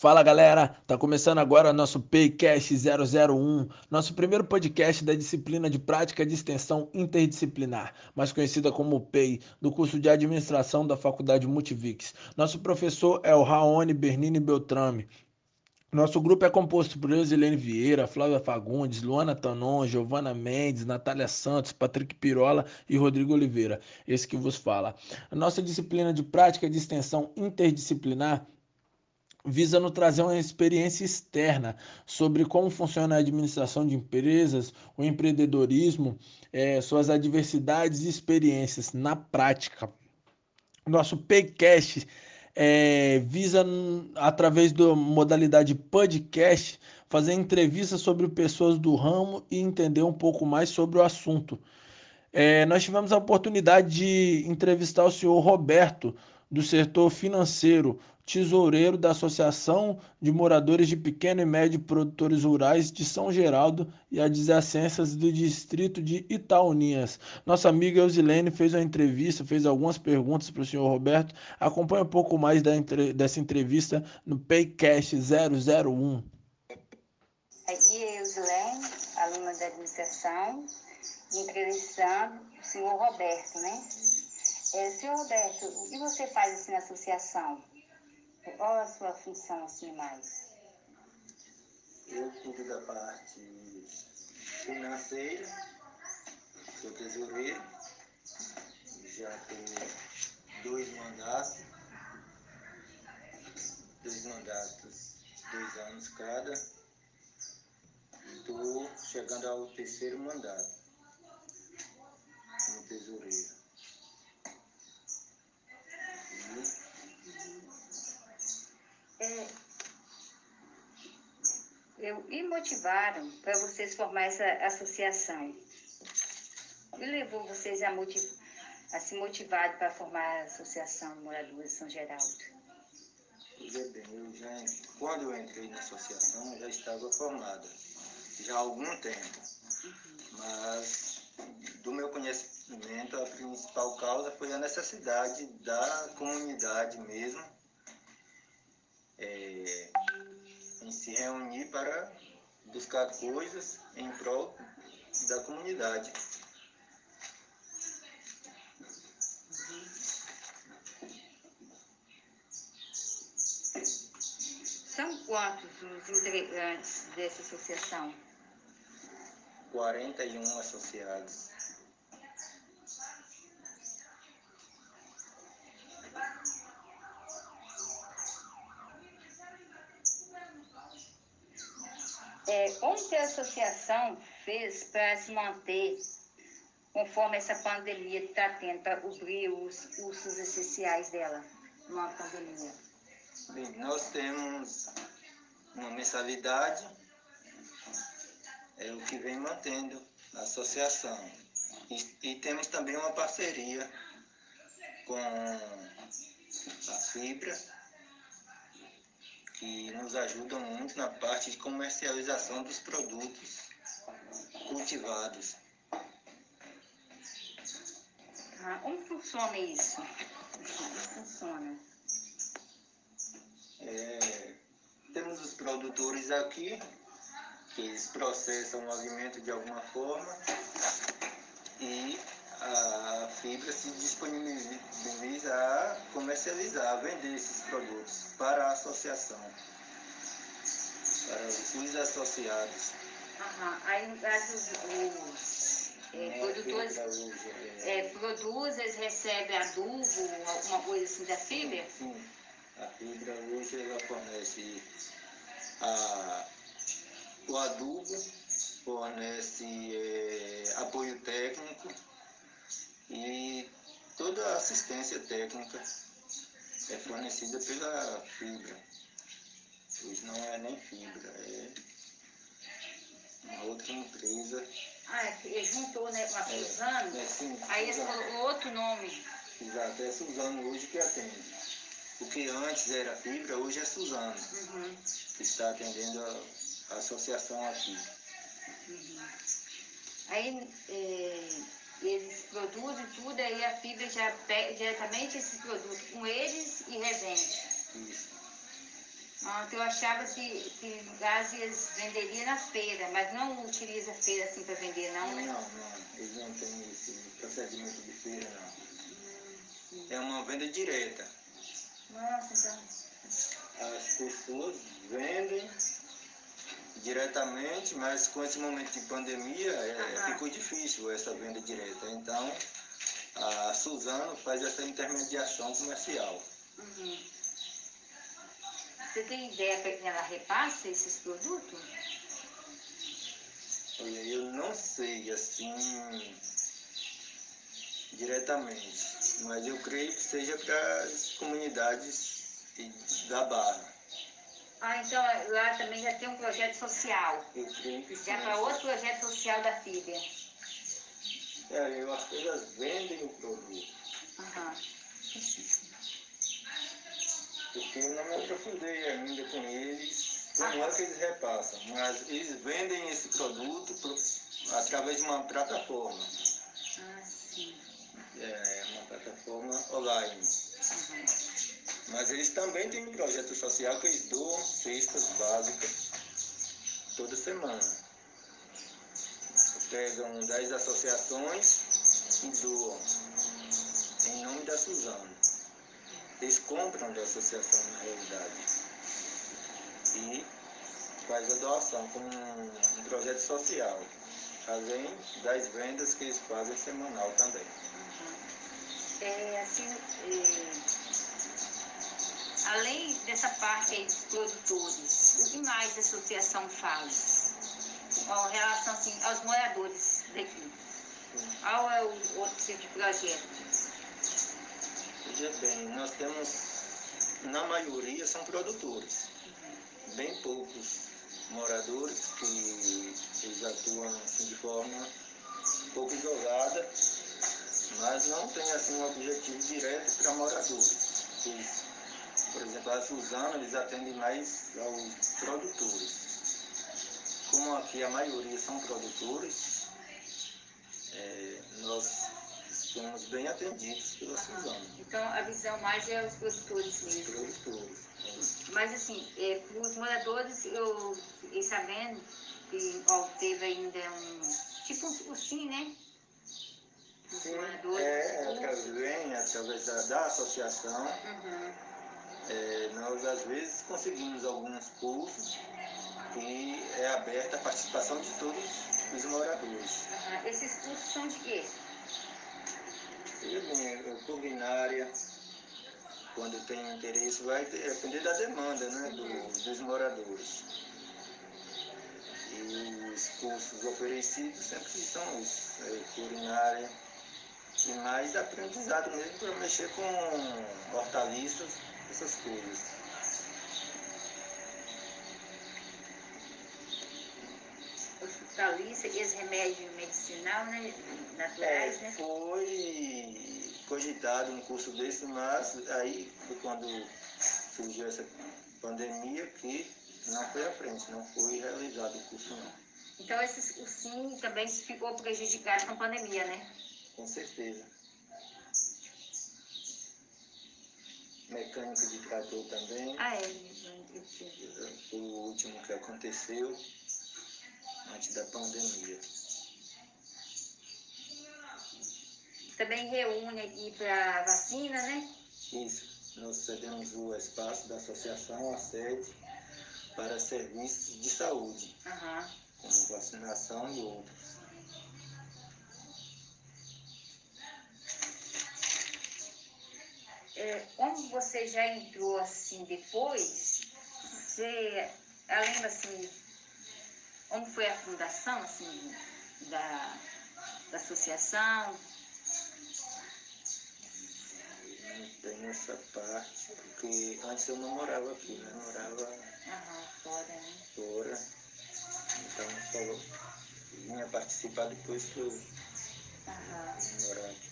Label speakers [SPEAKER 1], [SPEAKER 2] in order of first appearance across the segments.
[SPEAKER 1] Fala galera, tá começando agora nosso Paycast 001, nosso primeiro podcast da disciplina de prática de extensão interdisciplinar, mais conhecida como PEI, do curso de administração da Faculdade Multivix. Nosso professor é o Raoni Bernini Beltrame. Nosso grupo é composto por Eusilene Vieira, Flávia Fagundes, Luana Tanon, Giovana Mendes, Natália Santos, Patrick Pirola e Rodrigo Oliveira, esse que vos fala. A nossa disciplina de prática de extensão interdisciplinar visa nos trazer uma experiência externa sobre como funciona a administração de empresas, o empreendedorismo, é, suas adversidades e experiências na prática. Nosso PayCast é, visa, através da modalidade podcast, fazer entrevistas sobre pessoas do ramo e entender um pouco mais sobre o assunto. É, nós tivemos a oportunidade de entrevistar o senhor Roberto, do setor financeiro, tesoureiro da Associação de Moradores de Pequeno e Médio Produtores Rurais de São Geraldo e adjacências do distrito de Itaunias. Nossa amiga Eusilene fez uma entrevista, fez algumas perguntas para o senhor Roberto. Acompanhe um pouco mais da, dessa entrevista no Paycast 001.
[SPEAKER 2] Aqui é Eusilene, aluna da administração, entrevistando o senhor Roberto, né? É, senhor Roberto, o que você faz assim na associação? Qual a sua função assim mais?
[SPEAKER 3] Eu cuido da parte financeira, sou tesoureiro, já tenho dois mandatos, dois mandatos, dois anos cada. Estou chegando ao terceiro mandato como tesoureiro.
[SPEAKER 2] É, eu, e motivaram para vocês formar essa associação? O que levou vocês a, motiv, a se motivar para formar a Associação de Moradores de São Geraldo?
[SPEAKER 3] Pois é bem, eu já, quando eu entrei na associação, eu já estava formada, já há algum tempo. Mas, do meu conhecimento, a principal causa foi a necessidade da comunidade mesmo é, em se reunir para buscar coisas em prol da comunidade.
[SPEAKER 2] São quantos os integrantes dessa associação?
[SPEAKER 3] 41 associados.
[SPEAKER 2] É, como que a associação fez para se manter conforme essa pandemia está tendo, para cobrir os custos essenciais dela numa pandemia?
[SPEAKER 3] Bem, nós temos uma mensalidade, é o que vem mantendo a associação. E, e temos também uma parceria com a Fibra, que nos ajuda muito na parte de comercialização dos produtos cultivados.
[SPEAKER 2] Ah, como funciona isso? Como funciona?
[SPEAKER 3] É, temos os produtores aqui, que eles processam o alimento de alguma forma e a fibra se disponibiliza a comercializar, a vender esses produtos para a associação, para os associados.
[SPEAKER 2] Aham. Aí, no caso, os é, produtores é, produzem, eles recebem adubo, alguma coisa assim da fibra?
[SPEAKER 3] Sim, a fibra hoje ela fornece a, o adubo, fornece é, apoio técnico e toda a assistência técnica é fornecida pela fibra. Hoje não é nem fibra, é uma outra empresa.
[SPEAKER 2] Ah, é, juntou né, com a Suzano?
[SPEAKER 3] É, sim,
[SPEAKER 2] aí eles colocou outro nome.
[SPEAKER 3] Exato, é Suzano hoje que atende. O que antes era fibra, hoje é Suzano,
[SPEAKER 2] Uhum.
[SPEAKER 3] que está atendendo a, a associação aqui.
[SPEAKER 2] Aí é, eles produzem tudo, aí a fibra já pega diretamente esses produtos com eles e revende.
[SPEAKER 3] Isso.
[SPEAKER 2] Então eu achava que, que eles venderiam na feira, mas não utiliza feira assim para vender, não, né?
[SPEAKER 3] Não, não, eles não têm esse procedimento de feira, não. É uma venda direta.
[SPEAKER 2] Nossa, então.
[SPEAKER 3] As pessoas vendem diretamente, mas com esse momento de pandemia é, ficou difícil essa venda direta. Então, a Suzano faz essa intermediação comercial.
[SPEAKER 2] Uhum. Você tem ideia para que ela repassa esses produtos?
[SPEAKER 3] Olha, eu não sei assim diretamente, mas eu creio que seja para as comunidades da Barra.
[SPEAKER 2] Ah, então lá também já tem um projeto social.
[SPEAKER 3] Que
[SPEAKER 2] Já para outro projeto social da FIBA.
[SPEAKER 3] É, eu que elas vendem o produto,
[SPEAKER 2] Aham.
[SPEAKER 3] porque eu não me aprofundei ainda com eles, como é que eles repassam, mas eles vendem esse produto pro- através de uma plataforma,
[SPEAKER 2] Ah, sim.
[SPEAKER 3] é uma plataforma online.
[SPEAKER 2] Uhum.
[SPEAKER 3] Mas eles também têm um projeto social que eles doam cestas básicas toda semana. Pegam 10 associações e doam em nome da Suzano. Eles compram da associação na realidade. E faz a doação como um, um projeto social. Além das vendas que eles fazem semanal também.
[SPEAKER 2] É, assim, é, além dessa parte aí dos produtores, o que mais a associação faz? Em relação assim, aos moradores daqui. Qual é o outro tipo de projeto?
[SPEAKER 3] Veja bem, nós temos, na maioria, são produtores. Bem poucos moradores que eles atuam assim, de forma um pouco isolada, mas não tem assim, um objetivo direto para moradores. Eles, por exemplo, a Suzano, eles atendem mais aos produtores. Como aqui a maioria são produtores, eh, nós somos bem atendidos pela Suzano.
[SPEAKER 2] Então a visão mais é os produtores
[SPEAKER 3] Os
[SPEAKER 2] mesmo.
[SPEAKER 3] produtores.
[SPEAKER 2] Mas assim, é, os moradores, eu fiquei sabendo que ó, teve ainda um. Tipo um, um sim, né? Os
[SPEAKER 3] Sim,
[SPEAKER 2] moradores.
[SPEAKER 3] é, através, vem através da, da associação.
[SPEAKER 2] Uhum.
[SPEAKER 3] É, nós às vezes conseguimos alguns cursos que é aberta a participação de todos os moradores.
[SPEAKER 2] Aham. Esses cursos são de quê?
[SPEAKER 3] E bem, culinária, quando tem interesse, vai depender da demanda né, do- dos moradores. E os cursos oferecidos sempre são isso, é, culinária e mais aprendizado mesmo para mexer com hortaliças, essas coisas.
[SPEAKER 2] Hospitalista, esse remédio medicinal, né? Naturais,
[SPEAKER 3] É,
[SPEAKER 2] né?
[SPEAKER 3] foi cogitado um curso desse, mas aí foi quando surgiu essa pandemia que não foi à frente, não foi realizado o curso não.
[SPEAKER 2] Então esses, o sim também ficou prejudicado com a pandemia, né?
[SPEAKER 3] Com certeza. Mecânica de trator também,
[SPEAKER 2] Ah, é.
[SPEAKER 3] o último que aconteceu antes da pandemia.
[SPEAKER 2] Também reúne aqui para vacina, né?
[SPEAKER 3] Isso, nós cedemos o espaço da associação, a sede, para serviços de saúde,
[SPEAKER 2] Aham.
[SPEAKER 3] como vacinação e outros.
[SPEAKER 2] É, como você já entrou assim depois, você lembra assim, como foi a fundação assim, da, da associação?
[SPEAKER 3] Não tem essa parte, porque antes eu não morava aqui, né? Eu morava
[SPEAKER 2] Aham, fora, né?
[SPEAKER 3] fora. Então só vinha participar depois que eu vim morar aqui.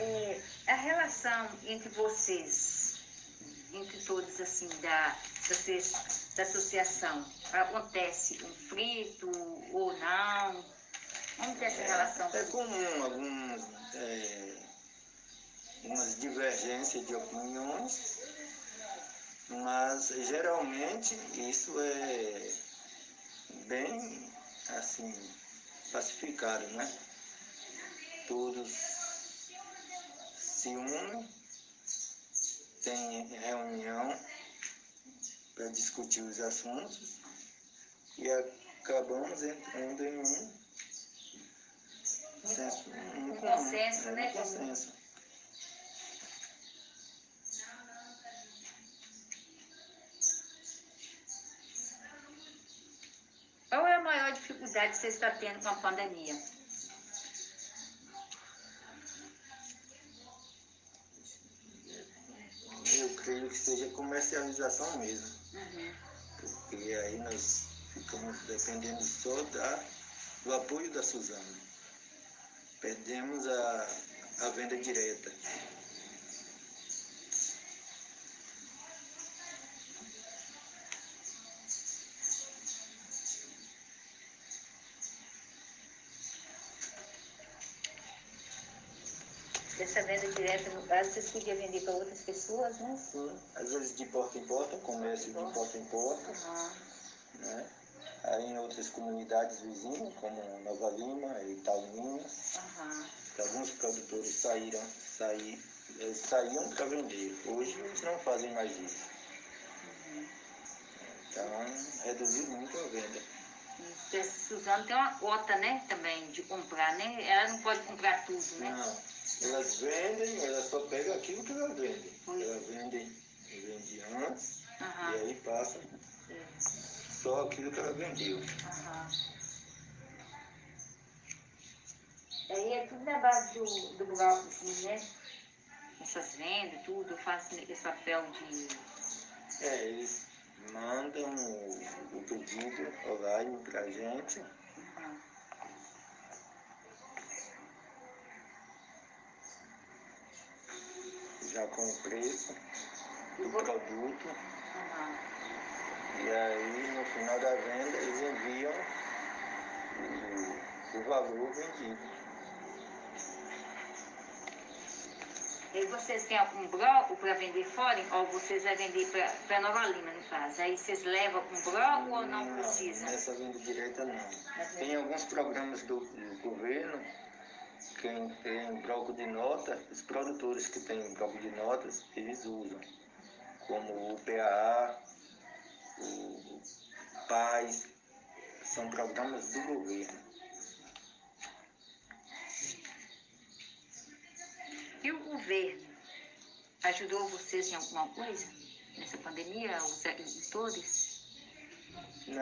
[SPEAKER 2] É, a relação entre vocês, entre todos assim, da, da, da associação, acontece conflito ou não? Como que é essa relação?
[SPEAKER 3] É comum alguns, é, umas divergências de opiniões, Mas geralmente isso é bem assim pacificado, né? Todos unem, tem reunião para discutir os assuntos e acabamos entrando em um,
[SPEAKER 2] senso, um, um consenso, né?
[SPEAKER 3] Um consenso.
[SPEAKER 2] Qual é a maior dificuldade que você está tendo com a pandemia?
[SPEAKER 3] Creio que seja comercialização mesmo. Uhum. Porque aí nós ficamos dependendo só da, do apoio da Suzana. Perdemos a, a venda direta.
[SPEAKER 2] Essa venda direta, no caso, vocês podiam vender para outras pessoas, né?
[SPEAKER 3] Sim, às vezes de porta em porta, comércio de porta em porta. Uhum. Né? Aí em outras comunidades vizinhas, como Nova Lima e Itauninhas, uhum. alguns produtores saíram, saí, saíam para vender. Hoje eles não fazem mais isso. Uhum. Então, reduziu muito a venda.
[SPEAKER 2] Suzano tem uma cota, né, também, de comprar, né? Ela não pode comprar tudo, né?
[SPEAKER 3] Não. Elas vendem, elas só pegam aquilo que elas vendem. Elas vendem, vendem antes uhum. e aí passa só aquilo que ela vendeu. Uhum.
[SPEAKER 2] Aí é tudo na base do, do bloco, assim, né? Essas vendas, tudo, faz esse papel de.
[SPEAKER 3] É, eles mandam o, o pedido online pra gente. Já com o preço do produto. Uhum. E aí, no final da venda, eles enviam o, o valor vendido.
[SPEAKER 2] E vocês têm algum bloco para vender fora? Ou vocês vão vender para Nova Lima, no caso? Aí vocês levam um bloco ou não, não precisa?
[SPEAKER 3] Nessa venda direta, não. Tem alguns programas do, do governo quem tem bloco de nota, os produtores que têm bloco de notas, eles usam, como o PAA, o PAIS, são programas do governo.
[SPEAKER 2] E o governo ajudou vocês em alguma coisa nessa pandemia, os agricultores?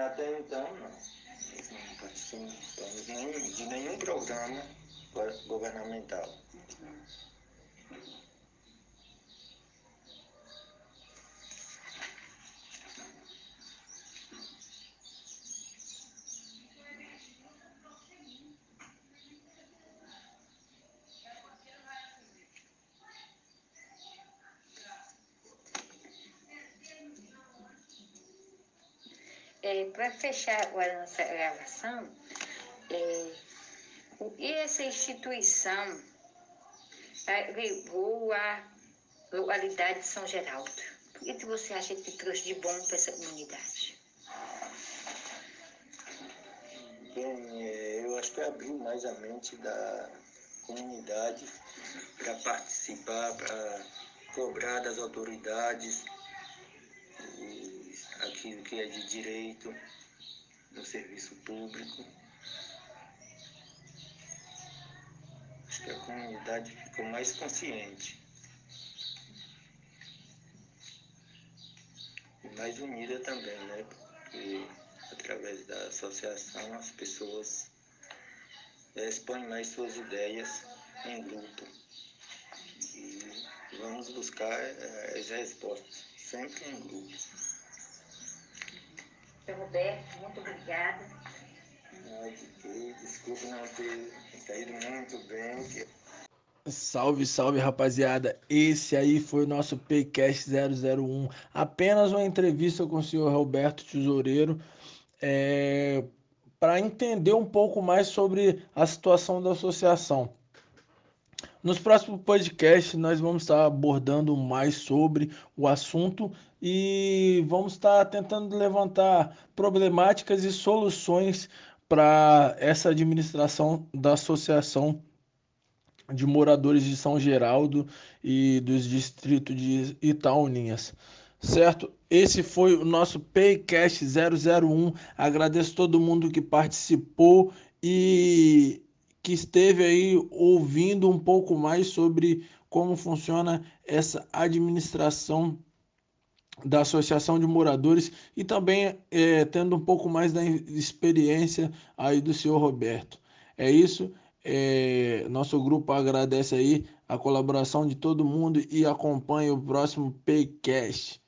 [SPEAKER 3] Até então, não. Nós não participamos de nenhum programa governamental.
[SPEAKER 2] É, Para fechar agora a nossa gravação, essa instituição levou a localidade de São Geraldo? O que você acha que trouxe de bom para essa comunidade?
[SPEAKER 3] Bem, é, eu acho que abriu mais a mente da comunidade para participar, para cobrar das autoridades aquilo que é de direito no serviço público. Que a comunidade ficou mais consciente e mais unida também, né? Porque através da associação as pessoas expõem mais suas ideias em grupo. E vamos buscar eh, as respostas, sempre em grupo.
[SPEAKER 2] Seu Roberto, muito obrigada.
[SPEAKER 3] Desculpe não ter saído muito bem.
[SPEAKER 1] Salve, salve rapaziada! Esse aí foi o nosso Paycast 001. Apenas uma entrevista com o senhor Roberto Tesoureiro é, para entender um pouco mais sobre a situação da associação. Nos próximos podcasts, nós vamos estar abordando mais sobre o assunto e vamos estar tentando levantar problemáticas e soluções para essa administração da Associação de Moradores de São Geraldo e dos distritos de Itaúninhas. Certo? Esse foi o nosso Paycast 001. Agradeço todo mundo que participou e que esteve aí ouvindo um pouco mais sobre como funciona essa administração da Associação de Moradores e também é, tendo um pouco mais da experiência aí do senhor Roberto. É isso. É, nosso grupo agradece aí a colaboração de todo mundo e acompanha o próximo Paycast.